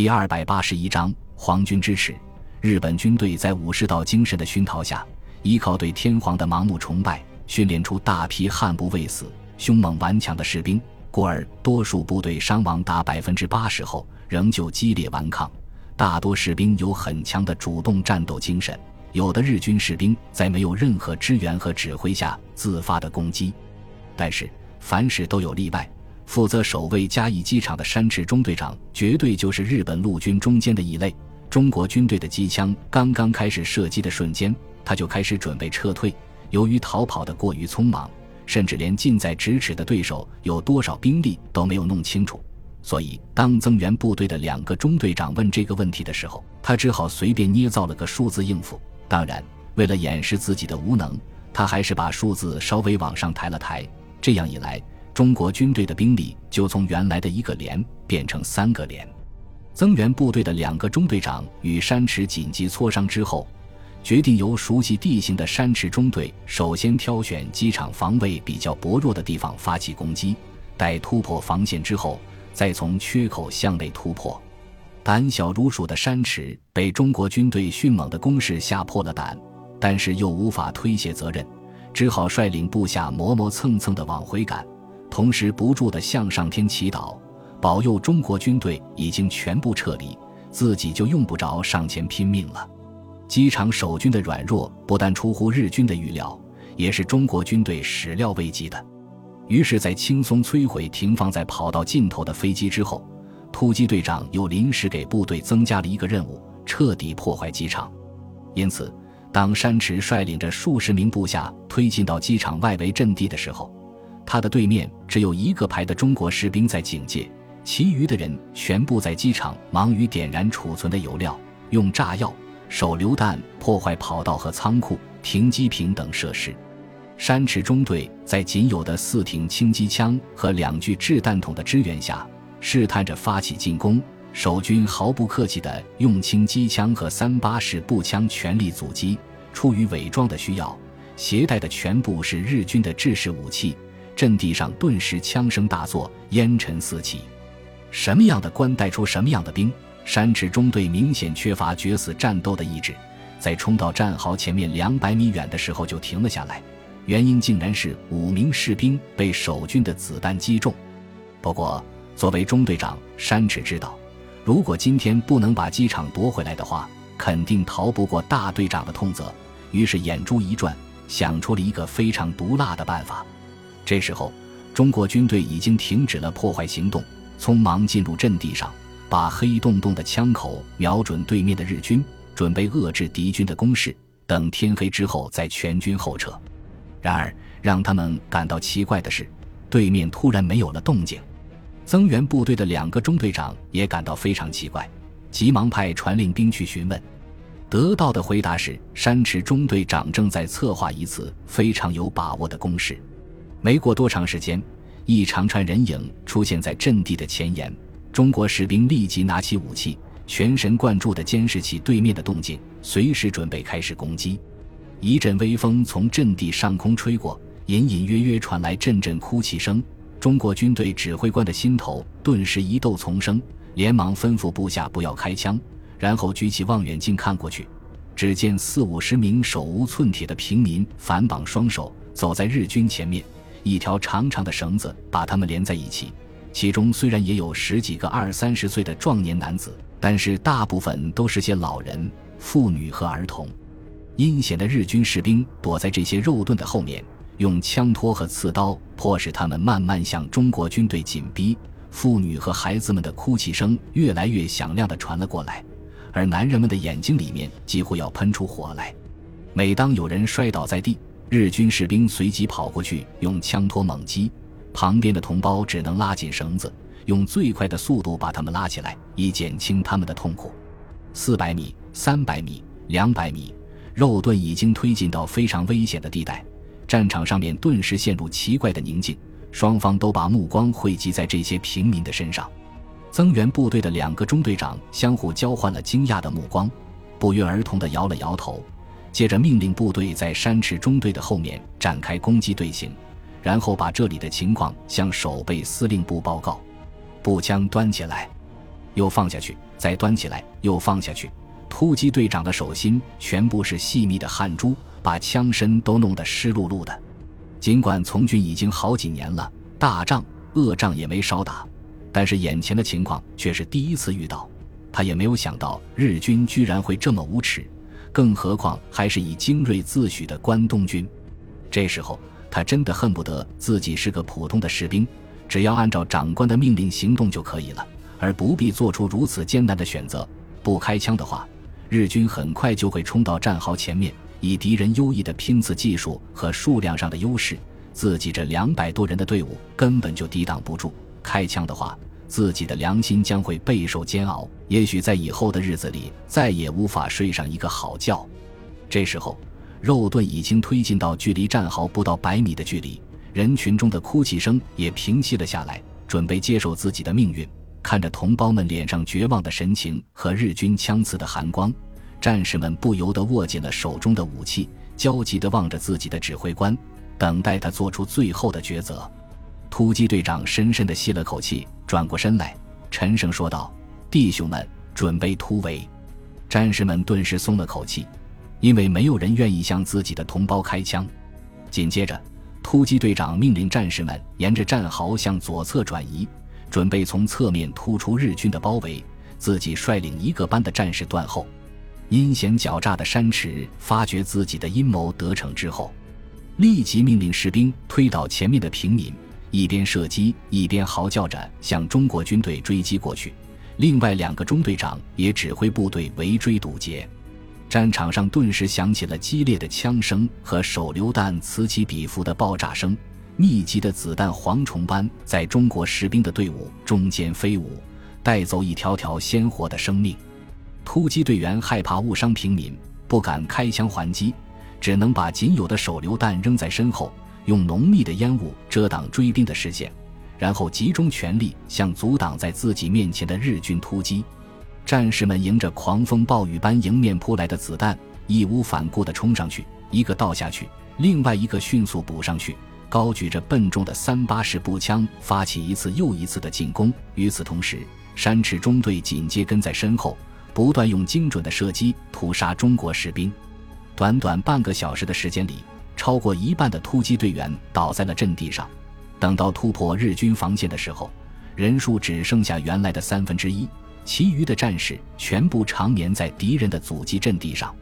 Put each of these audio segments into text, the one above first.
第二百八十一章皇军支持。日本军队在武士道精神的熏陶下，依靠对天皇的盲目崇拜，训练出大批悍不畏死、凶猛顽强的士兵。故而，多数部队伤亡达百分之八十后，仍旧激烈顽抗。大多士兵有很强的主动战斗精神。有的日军士兵在没有任何支援和指挥下自发的攻击。但是，凡事都有例外。负责守卫嘉义机场的山池中队长，绝对就是日本陆军中间的一类。中国军队的机枪刚刚开始射击的瞬间，他就开始准备撤退。由于逃跑的过于匆忙，甚至连近在咫尺的对手有多少兵力都没有弄清楚，所以当增援部队的两个中队长问这个问题的时候，他只好随便捏造了个数字应付。当然，为了掩饰自己的无能，他还是把数字稍微往上抬了抬。这样一来。中国军队的兵力就从原来的一个连变成三个连。增援部队的两个中队长与山池紧急磋商之后，决定由熟悉地形的山池中队首先挑选机场防卫比较薄弱的地方发起攻击，待突破防线之后，再从缺口向内突破。胆小如鼠的山池被中国军队迅猛的攻势吓破了胆，但是又无法推卸责任，只好率领部下磨磨蹭蹭地往回赶。同时不住地向上天祈祷，保佑中国军队已经全部撤离，自己就用不着上前拼命了。机场守军的软弱不但出乎日军的预料，也是中国军队始料未及的。于是，在轻松摧毁停放在跑道尽头的飞机之后，突击队长又临时给部队增加了一个任务：彻底破坏机场。因此，当山池率领着数十名部下推进到机场外围阵地的时候，他的对面只有一个排的中国士兵在警戒，其余的人全部在机场忙于点燃储存的油料，用炸药、手榴弹破坏跑道和仓库、停机坪等设施。山池中队在仅有的四挺轻机枪和两具掷弹筒的支援下，试探着发起进攻。守军毫不客气地用轻机枪和三八式步枪全力阻击。出于伪装的需要，携带的全部是日军的制式武器。阵地上顿时枪声大作，烟尘四起。什么样的官带出什么样的兵。山池中队明显缺乏决死战斗的意志，在冲到战壕前面两百米远的时候就停了下来。原因竟然是五名士兵被守军的子弹击中。不过，作为中队长，山池知道，如果今天不能把机场夺回来的话，肯定逃不过大队长的痛责。于是眼珠一转，想出了一个非常毒辣的办法。这时候，中国军队已经停止了破坏行动，匆忙进入阵地上，把黑洞洞的枪口瞄准对面的日军，准备遏制敌军的攻势，等天黑之后再全军后撤。然而，让他们感到奇怪的是，对面突然没有了动静。增援部队的两个中队长也感到非常奇怪，急忙派传令兵去询问，得到的回答是：山池中队长正在策划一次非常有把握的攻势。没过多长时间，一长串人影出现在阵地的前沿。中国士兵立即拿起武器，全神贯注地监视起对面的动静，随时准备开始攻击。一阵微风从阵地上空吹过，隐隐约约传来阵阵哭泣声。中国军队指挥官的心头顿时疑窦丛生，连忙吩咐部下不要开枪，然后举起望远镜看过去，只见四五十名手无寸铁的平民反绑双手走在日军前面。一条长长的绳子把他们连在一起，其中虽然也有十几个二三十岁的壮年男子，但是大部分都是些老人、妇女和儿童。阴险的日军士兵躲在这些肉盾的后面，用枪托和刺刀迫使他们慢慢向中国军队紧逼。妇女和孩子们的哭泣声越来越响亮地传了过来，而男人们的眼睛里面几乎要喷出火来。每当有人摔倒在地，日军士兵随即跑过去，用枪托猛击，旁边的同胞只能拉紧绳子，用最快的速度把他们拉起来，以减轻他们的痛苦。四百米、三百米、两百米，肉盾已经推进到非常危险的地带，战场上面顿时陷入奇怪的宁静，双方都把目光汇集在这些平民的身上。增援部队的两个中队长相互交换了惊讶的目光，不约而同地摇了摇头。接着命令部队在山池中队的后面展开攻击队形，然后把这里的情况向守备司令部报告。步枪端起来，又放下去，再端起来又放下去。突击队长的手心全部是细密的汗珠，把枪身都弄得湿漉漉的。尽管从军已经好几年了，大仗恶仗也没少打，但是眼前的情况却是第一次遇到。他也没有想到日军居然会这么无耻，更何况还是以精锐自诩的关东军。这时候，他真的恨不得自己是个普通的士兵，只要按照长官的命令行动就可以了，而不必做出如此艰难的选择。不开枪的话，日军很快就会冲到战壕前面，以敌人优异的拼刺技术和数量上的优势，自己这两百多人的队伍根本就抵挡不住。开枪的话，自己的良心将会备受煎熬，也许在以后的日子里再也无法睡上一个好觉。这时候。肉盾已经推进到距离战壕不到百米的距离，人群中的哭泣声也平息了下来，准备接受自己的命运。看着同胞们脸上绝望的神情和日军枪刺的寒光，战士们不由得握紧了手中的武器，焦急地望着自己的指挥官，等待他做出最后的抉择。突击队长深深地吸了口气，转过身来，沉声说道：“弟兄们，准备突围！”战士们顿时松了口气。因为没有人愿意向自己的同胞开枪。紧接着，突击队长命令战士们沿着战壕向左侧转移，准备从侧面突出日军的包围。自己率领一个班的战士断后。阴险狡诈的山池发觉自己的阴谋得逞之后，立即命令士兵推倒前面的平民，一边射击一边嚎叫着向中国军队追击过去。另外两个中队长也指挥部队围追堵截。战场上顿时响起了激烈的枪声和手榴弹此起彼伏的爆炸声，密集的子弹蝗虫般在中国士兵的队伍中间飞舞，带走一条条鲜活的生命。突击队员害怕误伤平民，不敢开枪还击，只能把仅有的手榴弹扔在身后，用浓密的烟雾遮挡追兵的视线，然后集中全力向阻挡在自己面前的日军突击。战士们迎着狂风暴雨般迎面扑来的子弹，义无反顾地冲上去，一个倒下去，另外一个迅速补上去，高举着笨重的三八式步枪，发起一次又一次的进攻。与此同时，山池中队紧接跟在身后，不断用精准的射击屠杀中国士兵。短短半个小时的时间里，超过一半的突击队员倒在了阵地上。等到突破日军防线的时候，人数只剩下原来的三分之一。其余的战士全部长眠在敌人的阻击阵地上，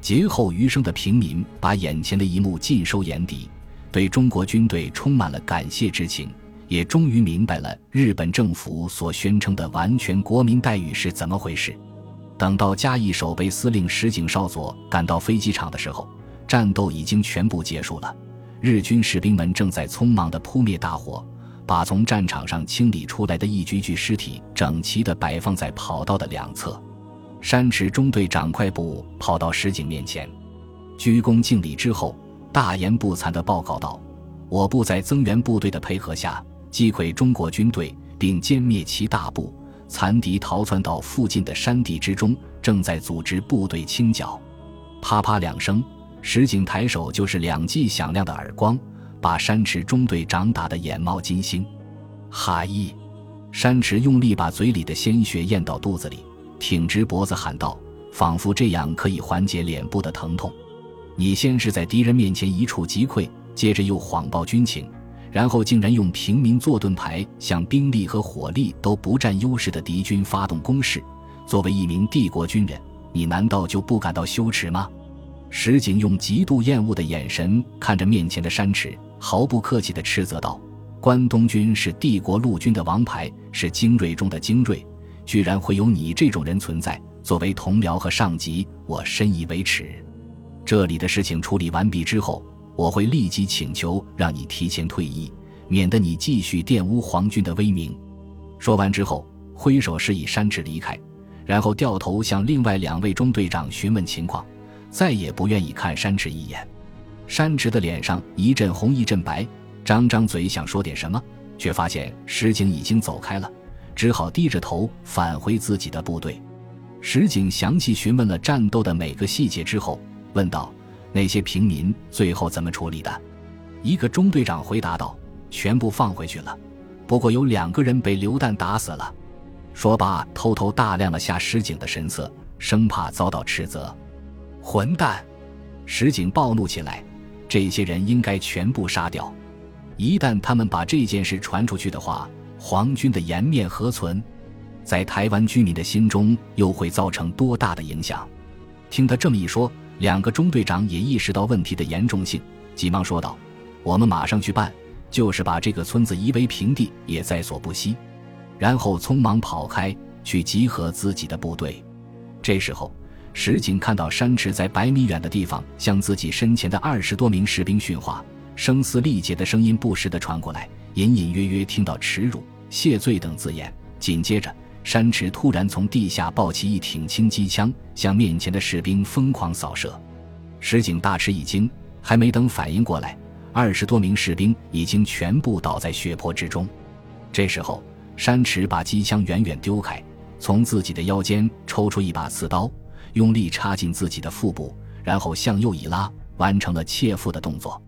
劫后余生的平民把眼前的一幕尽收眼底，对中国军队充满了感谢之情，也终于明白了日本政府所宣称的完全国民待遇是怎么回事。等到嘉义守备司令石井少佐赶到飞机场的时候，战斗已经全部结束了，日军士兵们正在匆忙地扑灭大火。把从战场上清理出来的一具具尸体整齐地摆放在跑道的两侧。山池中队长快步跑到石井面前，鞠躬敬礼之后，大言不惭地报告道：“我部在增援部队的配合下，击溃中国军队，并歼灭其大部，残敌逃窜到附近的山地之中，正在组织部队清剿。”啪啪两声，石井抬手就是两记响亮的耳光。把山池中队长打得眼冒金星，哈伊，山池用力把嘴里的鲜血咽到肚子里，挺直脖子喊道：“仿佛这样可以缓解脸部的疼痛。你先是在敌人面前一触即溃，接着又谎报军情，然后竟然用平民做盾牌，向兵力和火力都不占优势的敌军发动攻势。作为一名帝国军人，你难道就不感到羞耻吗？”石井用极度厌恶的眼神看着面前的山池。毫不客气地斥责道：“关东军是帝国陆军的王牌，是精锐中的精锐，居然会有你这种人存在。作为同僚和上级，我深以为耻。这里的事情处理完毕之后，我会立即请求让你提前退役，免得你继续玷污皇军的威名。”说完之后，挥手示意山池离开，然后掉头向另外两位中队长询问情况，再也不愿意看山池一眼。山池的脸上一阵红一阵白，张张嘴想说点什么，却发现石井已经走开了，只好低着头返回自己的部队。石井详细询问了战斗的每个细节之后，问道：“那些平民最后怎么处理的？”一个中队长回答道：“全部放回去了，不过有两个人被榴弹打死了。”说罢，偷偷打量了下石井的神色，生怕遭到斥责。混蛋！石井暴怒起来，这些人应该全部杀掉。一旦他们把这件事传出去的话，皇军的颜面何存？在台湾居民的心中又会造成多大的影响？听他这么一说，两个中队长也意识到问题的严重性，急忙说道：“我们马上去办，就是把这个村子夷为平地也在所不惜。”然后匆忙跑开去集合自己的部队。这时候，石井看到山池在百米远的地方向自己身前的二十多名士兵训话，声嘶力竭的声音不时地传过来，隐隐约约听到耻辱、谢罪等字眼。紧接着，山池突然从地下抱起一挺轻机枪，向面前的士兵疯狂扫射。石井大吃一惊，还没等反应过来，二十多名士兵已经全部倒在血泊之中。这时候，山池把机枪远远丢开，从自己的腰间抽出一把刺刀，用力插进自己的腹部，然后向右一拉，完成了切腹的动作。